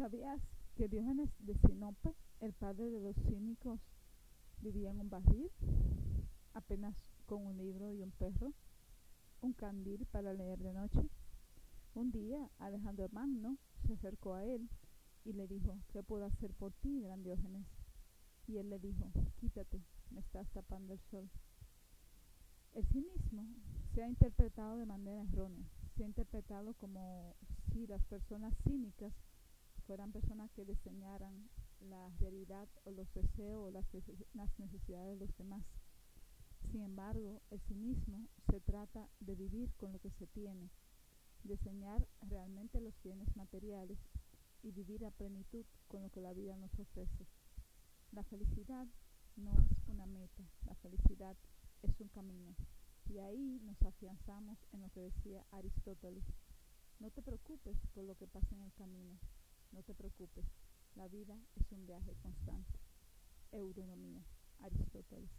¿Sabías que Diógenes de Sinope, el padre de los cínicos, vivía en un barril, apenas con un libro y un perro, un candil para leer de noche? Un día Alejandro Magno se acercó a él y le dijo, ¿qué puedo hacer por ti, gran Diógenes? Y él le dijo, quítate, me estás tapando el sol. El cinismo se ha interpretado de manera errónea, se ha interpretado como si las personas cínicas fueran personas que diseñaran la realidad o los deseos o las, necesidades de los demás. Sin embargo, el cinismo se trata de vivir con lo que se tiene, diseñar realmente los bienes materiales y vivir a plenitud con lo que la vida nos ofrece. La felicidad no es una meta, la felicidad es un camino. Y ahí nos afianzamos en lo que decía Aristóteles. No te preocupes por lo que pasa en el camino, no te preocupes, la vida es un viaje constante. Euronomía, Aristóteles.